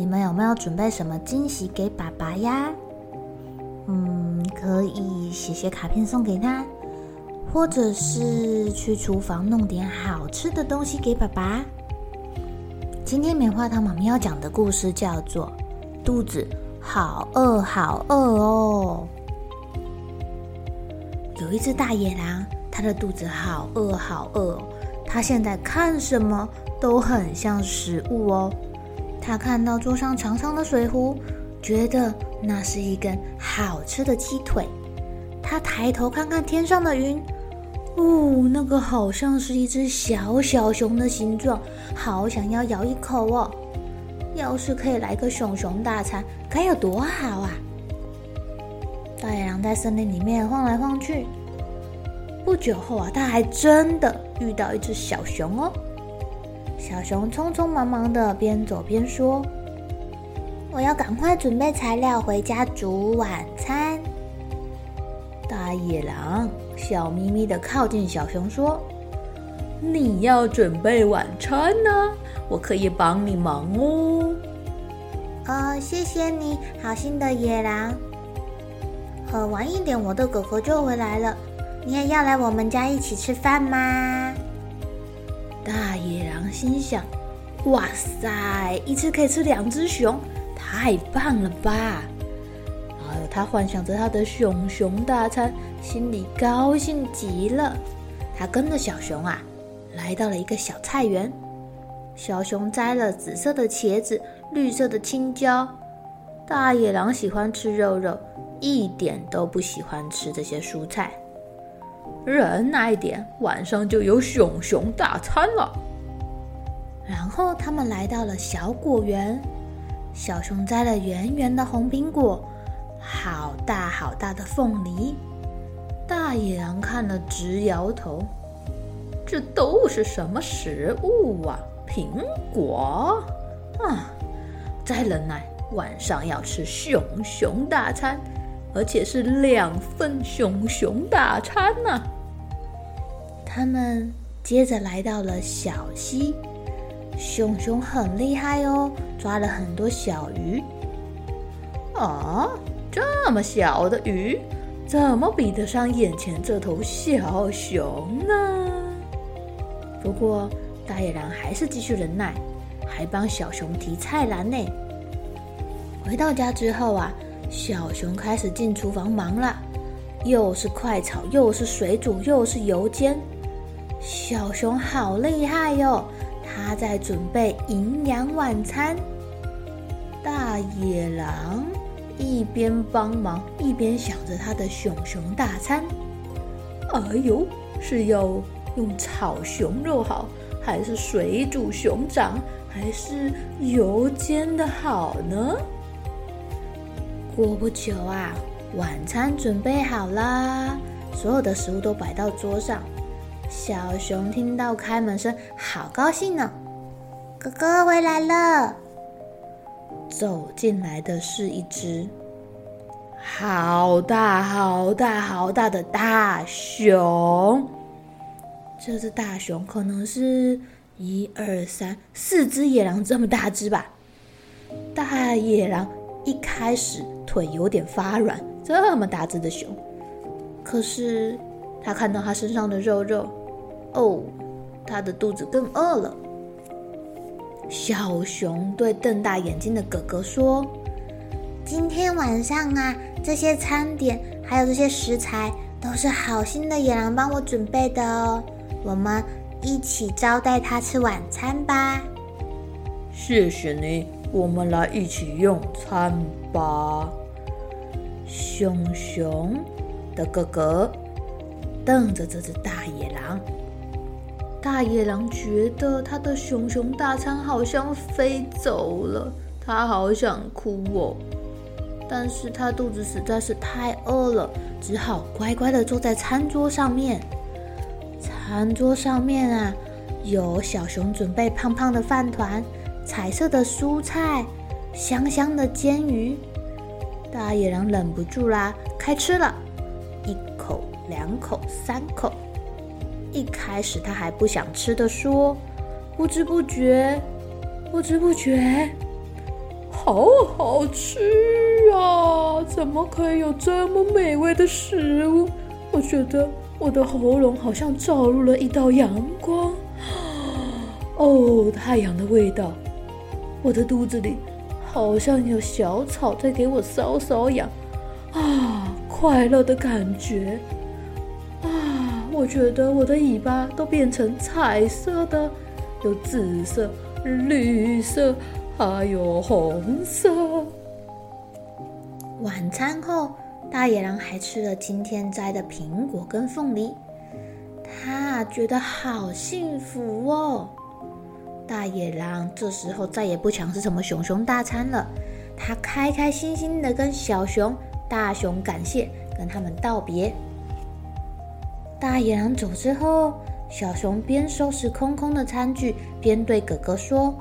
你们有没有准备什么惊喜给爸爸呀？嗯，可以写写卡片送给他，或者是去厨房弄点好吃的东西给爸爸。今天棉花糖妈妈要讲的故事叫做《肚子好饿好饿哦》。有一只大野狼，它的肚子好饿好饿，它现在看什么都很像食物哦。他看到桌上长长的水壶，觉得那是一根好吃的鸡腿。他抬头看看天上的云，哦，那个好像是一只小小熊的形状，好想要咬一口哦。要是可以来个熊熊大餐，该有多好啊！大野狼在森林里面晃来晃去，不久后啊，他还真的遇到一只小熊哦。小熊匆匆忙忙的边走边说：“我要赶快准备材料回家煮晚餐。”大野狼笑眯眯的靠近小熊说：“你要准备晚餐呢？我可以帮你忙哦。”“哦，谢谢你，好心的野狼。”“喝晚一点，我的哥哥就回来了。你也要来我们家一起吃饭吗？”大野狼心想：“哇塞，一次可以吃两只熊，太棒了吧！”然后，他幻想着他的熊熊大餐，心里高兴极了。他跟着小熊啊，来到了一个小菜园。小熊摘了紫色的茄子，绿色的青椒。大野狼喜欢吃肉肉，一点都不喜欢吃这些蔬菜。忍耐一点，晚上就有熊熊大餐了。然后他们来到了小果园，小熊摘了圆圆的红苹果，好大好大的凤梨。大野狼看了直摇头，这都是什么食物啊？苹果啊！再忍耐，晚上要吃熊熊大餐。而且是两份熊熊大餐呢、啊。他们接着来到了小溪，熊熊很厉害哦，抓了很多小鱼。啊，这么小的鱼，怎么比得上眼前这头小熊呢？不过大野狼还是继续忍耐，还帮小熊提菜篮呢。回到家之后啊。小熊开始进厨房忙了，又是快炒，又是水煮，又是油煎。小熊好厉害哟！他在准备营养晚餐。大野狼一边帮忙，一边想着他的熊熊大餐。哎呦，是要用炒熊肉好，还是水煮熊掌，还是油煎的好呢？过不久啊，晚餐准备好啦，所有的食物都摆到桌上。小熊听到开门声，好高兴呢！哥哥回来了。走进来的是一只好大、好大、好大的大熊。这只大熊可能是一二三四只野狼这么大只吧？大野狼一开始。腿有点发软，这么大只的熊，可是他看到他身上的肉肉，哦，他的肚子更饿了。小熊对瞪大眼睛的哥哥说：“今天晚上啊，这些餐点还有这些食材都是好心的野狼帮我准备的哦。我们一起招待他吃晚餐吧。谢谢你，我们来一起用餐吧。熊熊的哥哥瞪着这只大野狼，大野狼觉得他的熊熊大餐好像飞走了，他好想哭哦。但是他肚子实在是太饿了，只好乖乖的坐在餐桌上面。餐桌上面啊，有小熊准备胖胖的饭团、彩色的蔬菜、香香的煎鱼。大野狼忍不住啦，开吃了，一口、两口、三口。一开始他还不想吃的说，不知不觉，不知不觉。好好吃啊！怎么可以有这么美味的食物？我觉得我的喉咙好像照入了一道阳光。哦，太阳的味道！我的肚子里好像有小草在给我搔搔痒啊，快乐的感觉啊！我觉得我的尾巴都变成彩色的，有紫色、绿色。还有红色。晚餐后，大野狼还吃了今天摘的苹果跟凤梨，他觉得好幸福哦。大野狼这时候再也不想吃什么熊熊大餐了，他开开心心的跟小熊、大熊感谢，跟他们道别。大野狼走之后，小熊边收拾空空的餐具，边对哥哥说。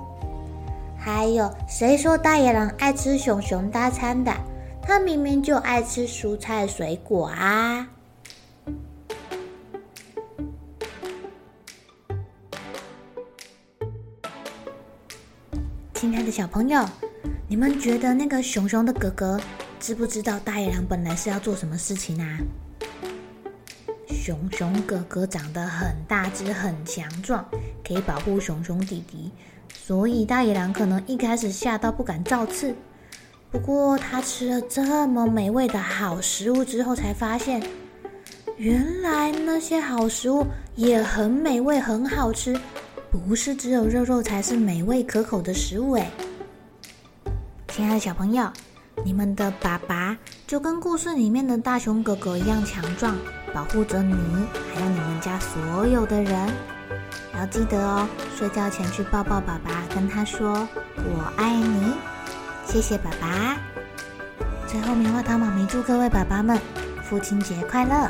还有谁说大野狼爱吃熊熊大餐的？他明明就爱吃蔬菜水果啊！亲爱的小朋友，你们觉得那个熊熊的哥哥知不知道大野狼本来是要做什么事情啊？熊熊哥哥长得很大只、很强壮，可以保护熊熊弟弟。所以大野狼可能一开始吓到不敢造次，不过他吃了这么美味的好食物之后，才发现原来那些好食物也很美味、很好吃，不是只有肉肉才是美味可口的食物诶。亲爱的小朋友，你们的爸爸就跟故事里面的大熊哥哥一样强壮，保护着你，还有你们家所有的人。要记得哦，睡觉前去抱抱爸爸，跟他说“我爱你”，谢谢爸爸。最后，棉花糖妈咪祝各位爸爸们父亲节快乐。